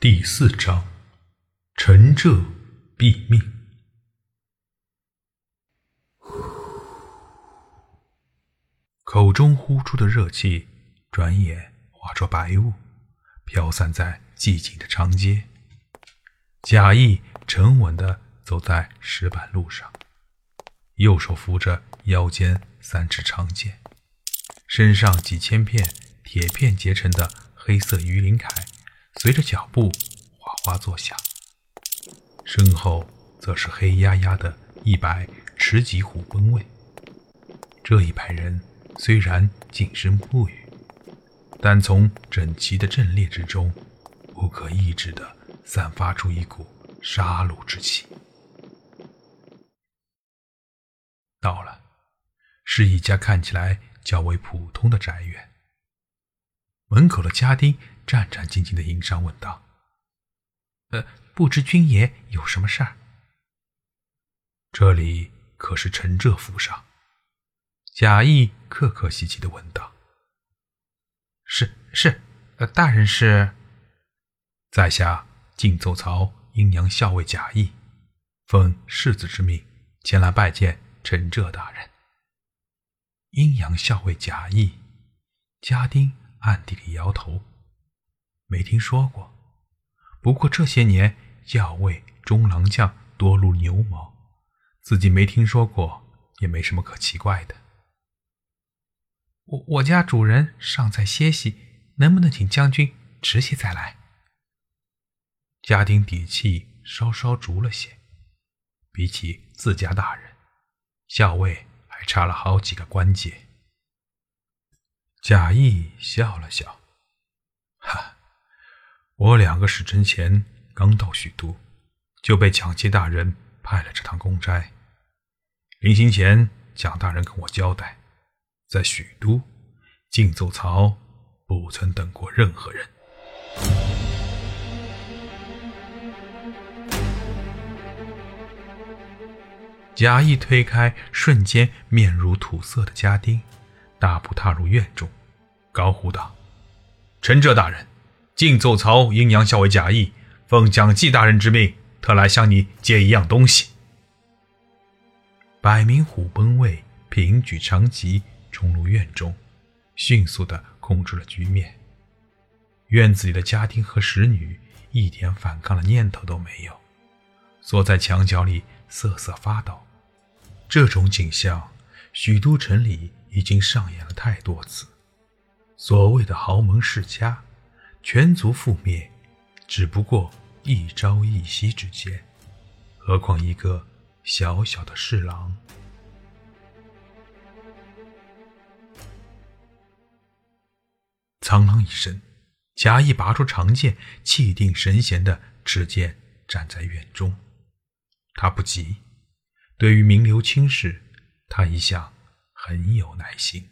第四章，陈浙毙命。口中呼出的热气，转眼化作白雾，飘散在寂静的长街。贾谊沉稳地走在石板路上，右手扶着腰间三尺长剑，身上几千片铁片结成的黑色鱼鳞铠。随着脚步哗哗作响，身后则是黑压压的一百持戟虎奔卫。这一排人虽然静声不语，但从整齐的阵列之中，不可抑制地散发出一股杀戮之气。到了，是一家看起来较为普通的宅院。门口的家丁。战战兢兢的迎上，问道：“呃，不知君爷有什么事儿？”这里可是陈浙府上。贾谊客客气气的问道：“是是，呃，大人是？在下晋奏曹阴阳校尉贾谊，奉世子之命前来拜见陈浙大人。”阴阳校尉贾谊，家丁暗地里摇头。没听说过，不过这些年校尉、中郎将多如牛毛，自己没听说过也没什么可奇怪的。我我家主人尚在歇息，能不能请将军迟些再来？家丁底气稍稍足了些，比起自家大人，校尉还差了好几个关节。贾谊笑了笑，我两个时辰前刚到许都，就被蒋介大人派了这趟公差。临行前，蒋大人跟我交代，在许都，晋奏曹不曾等过任何人。贾谊推开瞬间面如土色的家丁，大步踏入院中，高呼道：“陈哲大人！”晋奏曹阴阳校为假意，奉蒋济大人之命，特来向你借一样东西。百名虎贲卫平举长戟冲入院中，迅速地控制了局面。院子里的家丁和使女一点反抗的念头都没有，缩在墙角里瑟瑟发抖。这种景象，许都城里已经上演了太多次。所谓的豪门世家。全族覆灭，只不过一朝一夕之间，何况一个小小的侍郎？苍啷一声，贾谊拔出长剑，气定神闲的持剑站在院中。他不急，对于名流青史，他一向很有耐心。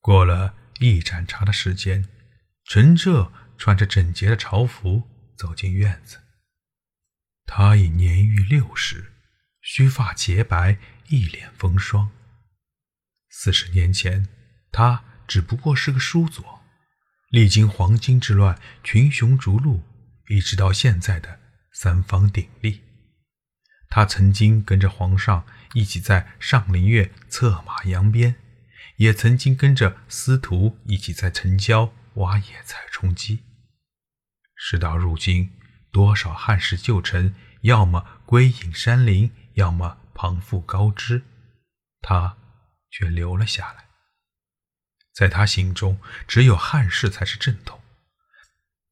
过了。一盏茶的时间，陈浙穿着整洁的朝服走进院子。他已年逾六十，须发洁白，一脸风霜。四十年前，他只不过是个书佐，历经黄巾之乱、群雄逐鹿，一直到现在的三方鼎立。他曾经跟着皇上一起在上林苑策马扬鞭。也曾经跟着司徒一起在城郊挖野菜充饥。事到如今，多少汉室旧臣要么归隐山林，要么旁附高枝，他却留了下来。在他心中，只有汉室才是正统。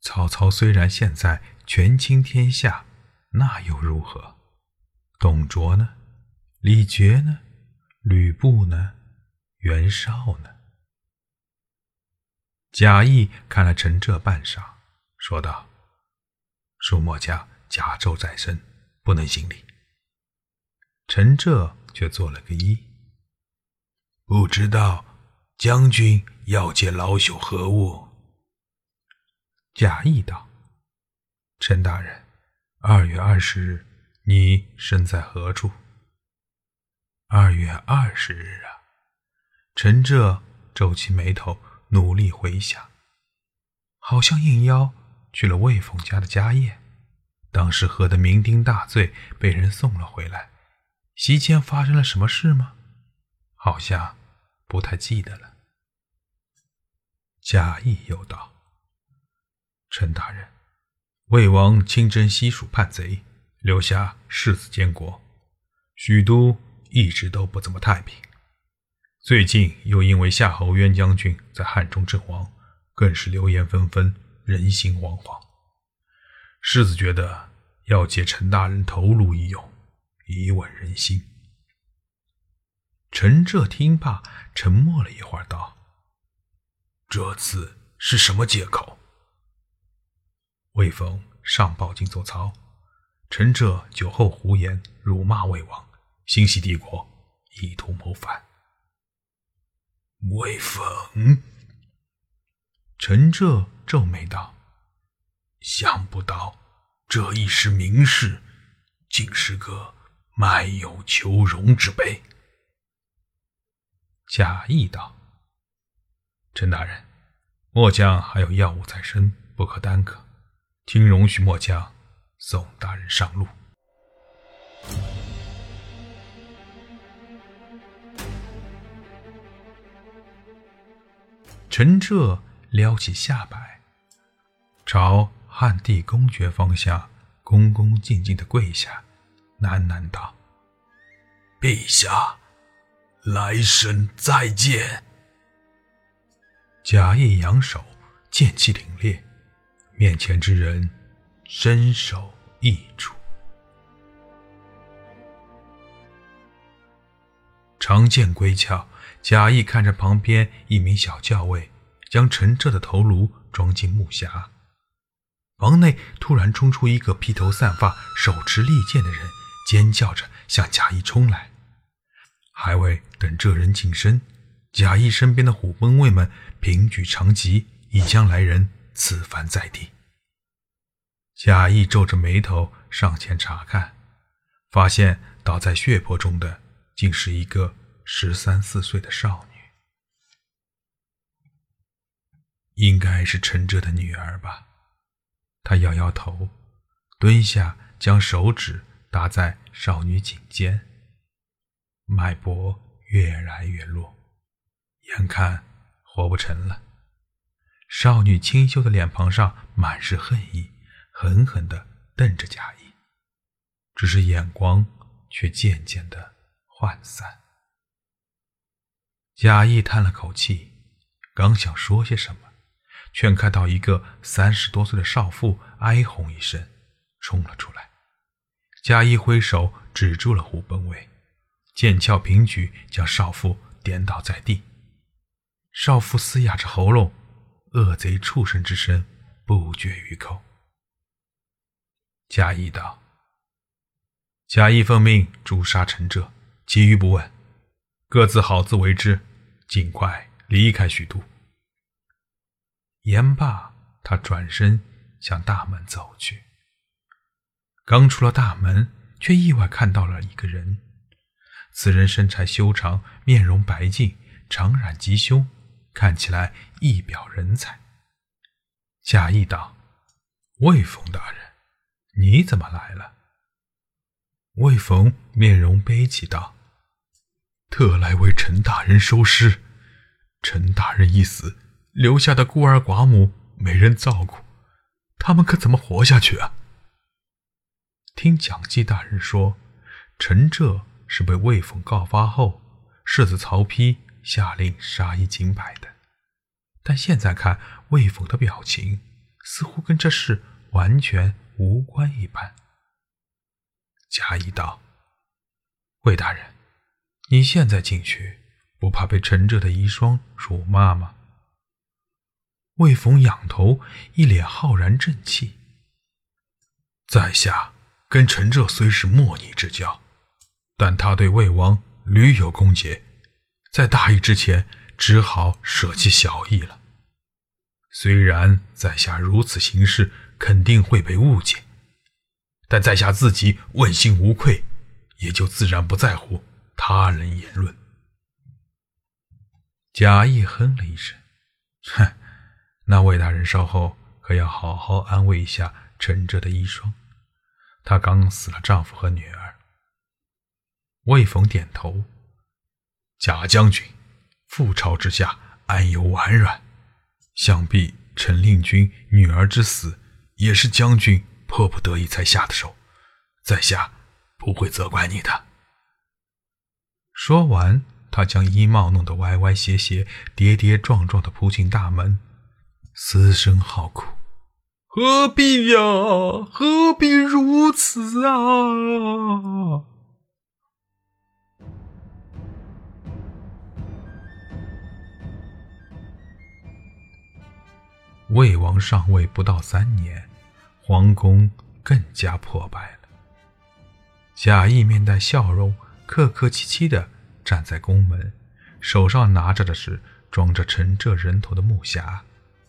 曹操虽然现在权倾天下，那又如何？董卓呢？李傕呢？吕布呢？袁绍呢？贾谊看了陈浙半晌，说道：“舒墨家甲胄在身，不能行礼。”陈浙却做了个揖：“不知道将军要见老朽何物？”贾谊道：“陈大人，二月二十日，你身在何处？”二月二十日啊。陈浙皱起眉头，努力回想。好像应邀去了魏凤家的家宴，当时喝得酩酊大醉，被人送了回来。席间发生了什么事吗？好像不太记得了。贾谊又道：“陈大人，魏王亲征西蜀叛贼，留下世子监国，许都一直都不怎么太平。最近又因为夏侯渊将军在汉中阵亡。”更是流言纷纷，人心惶惶。世子觉得要借陈大人头颅一用，以稳人心。陈彻听罢，沉默了一会儿，道：“这次是什么借口？”魏峰上报进奏曹，陈彻酒后胡言，辱骂魏王，心系帝国，意图谋反。魏峰。陈浙皱眉道：“想不到这一时名士，竟是个卖友求荣之辈。”贾谊道：“陈大人，末将还有要务在身，不可耽搁，请容许末将送大人上路。”陈彻。撩起下摆，朝汉地公爵方向恭恭敬敬的跪下，喃喃道：“陛下，来生再见。”贾谊扬手，剑气凛冽，面前之人身首异处。长剑归鞘，贾谊看着旁边一名小校尉。将陈澈的头颅装进木匣，房内突然冲出一个披头散发、手持利剑的人，尖叫着向贾谊冲来。还未等这人近身，贾谊身边的虎贲卫们平举长戟，已将来人刺翻在地。贾谊皱着眉头上前查看，发现倒在血泊中的竟是一个十三四岁的少女。应该是陈哲的女儿吧？他摇摇头，蹲下，将手指搭在少女颈间，脉搏越来越弱，眼看活不成了。少女清秀的脸庞上满是恨意，狠狠地瞪着贾谊，只是眼光却渐渐的涣散。贾谊叹了口气，刚想说些什么。却看到一个三十多岁的少妇哀鸿一声，冲了出来。贾谊挥手止住了虎贲卫，剑鞘平举，将少妇颠倒在地。少妇嘶哑着喉咙，恶贼畜生之声不绝于口。贾谊道：“贾谊奉命诛杀陈哲，其余不问，各自好自为之，尽快离开许都。”言罢，他转身向大门走去。刚出了大门，却意外看到了一个人。此人身材修长，面容白净，长髯及胸，看起来一表人才。贾谊道：“魏峰大人，你怎么来了？”魏峰面容悲戚道：“特来为陈大人收尸。陈大人一死。”留下的孤儿寡母没人照顾，他们可怎么活下去啊？听蒋济大人说，陈浙是被魏凤告发后，世子曹丕下令杀一儆百的。但现在看魏凤的表情，似乎跟这事完全无关一般。贾谊道：“魏大人，你现在进去，不怕被陈浙的遗孀辱骂吗？”魏逢仰头，一脸浩然正气。在下跟陈浙虽是莫逆之交，但他对魏王屡有攻讦，在大义之前，只好舍弃小义了。虽然在下如此行事，肯定会被误解，但在下自己问心无愧，也就自然不在乎他人言论。贾谊哼了一声，哼。那魏大人稍后可要好好安慰一下陈哲的遗孀，她刚死了丈夫和女儿。魏逢点头。贾将军，覆巢之下，安有完卵？想必陈令君女儿之死，也是将军迫不得已才下的手，在下不会责怪你的。说完，他将衣帽弄得歪歪斜斜、跌跌撞撞的扑进大门，嘶声嚎哭：“何必呀？何必如此啊！”魏王上位不到三年，皇宫更加破败了。贾谊面带笑容，客客气气地站在宫门，手上拿着的是装着陈浙人头的木匣，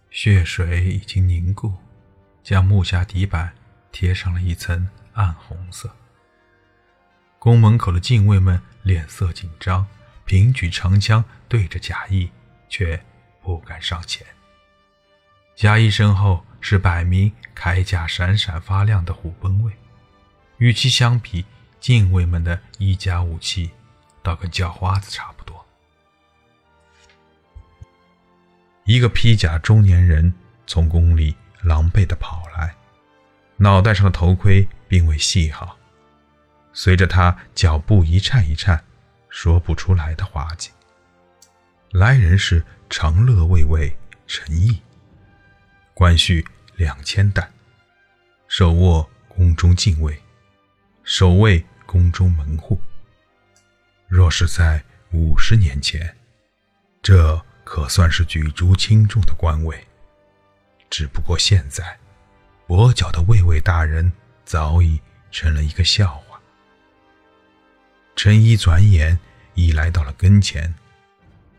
血水已经凝固，将木匣底板贴上了一层暗红色。宫门口的禁卫们脸色紧张，平举长枪对着贾谊，却不敢上前。贾谊身后是百名铠甲闪闪发亮的虎贲卫，与其相比，禁卫们的衣甲武器倒跟叫花子差不多。一个披甲中年人从宫里狼狈地跑来，脑袋上的头盔并未系好，随着他脚步一颤一颤，说不出来的滑稽。来人是长乐卫尉陈毅。官序两千担，手握宫中禁卫，守卫宫中门户。若是在五十年前，这可算是举足轻重的官位。只不过现在，跛脚的卫尉大人早已成了一个笑话。陈一转眼已来到了跟前，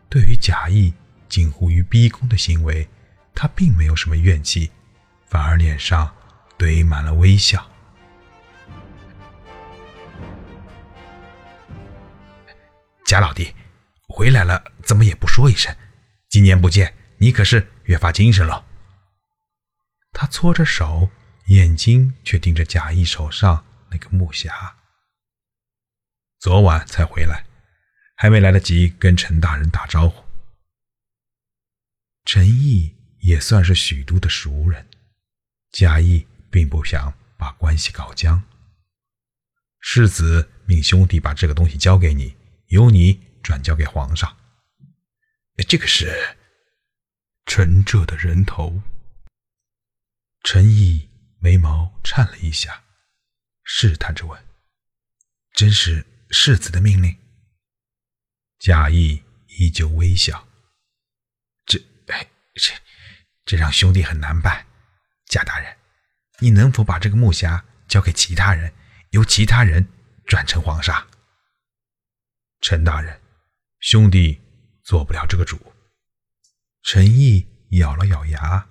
对于贾谊近乎于逼宫的行为。他并没有什么怨气，反而脸上堆满了微笑。贾老弟，回来了，怎么也不说一声？几年不见，你可是越发精神了。他搓着手，眼睛却盯着贾谊手上那个木匣。昨晚才回来，还没来得及跟陈大人打招呼。陈毅。也算是许都的熟人，贾谊并不想把关系搞僵。世子命兄弟把这个东西交给你，由你转交给皇上。这个是陈浙的人头。陈毅眉毛颤了一下，试探着问：“真是世子的命令？”贾谊依旧微笑：“这……这……”这让兄弟很难办，贾大人，你能否把这个木匣交给其他人，由其他人转成皇上？陈大人，兄弟做不了这个主。陈毅咬了咬牙，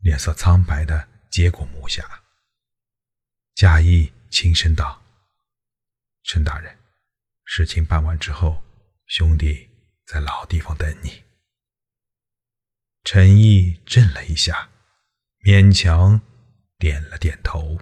脸色苍白的接过木匣。贾谊轻声道：“陈大人，事情办完之后，兄弟在老地方等你。”陈毅震了一下，勉强点了点头。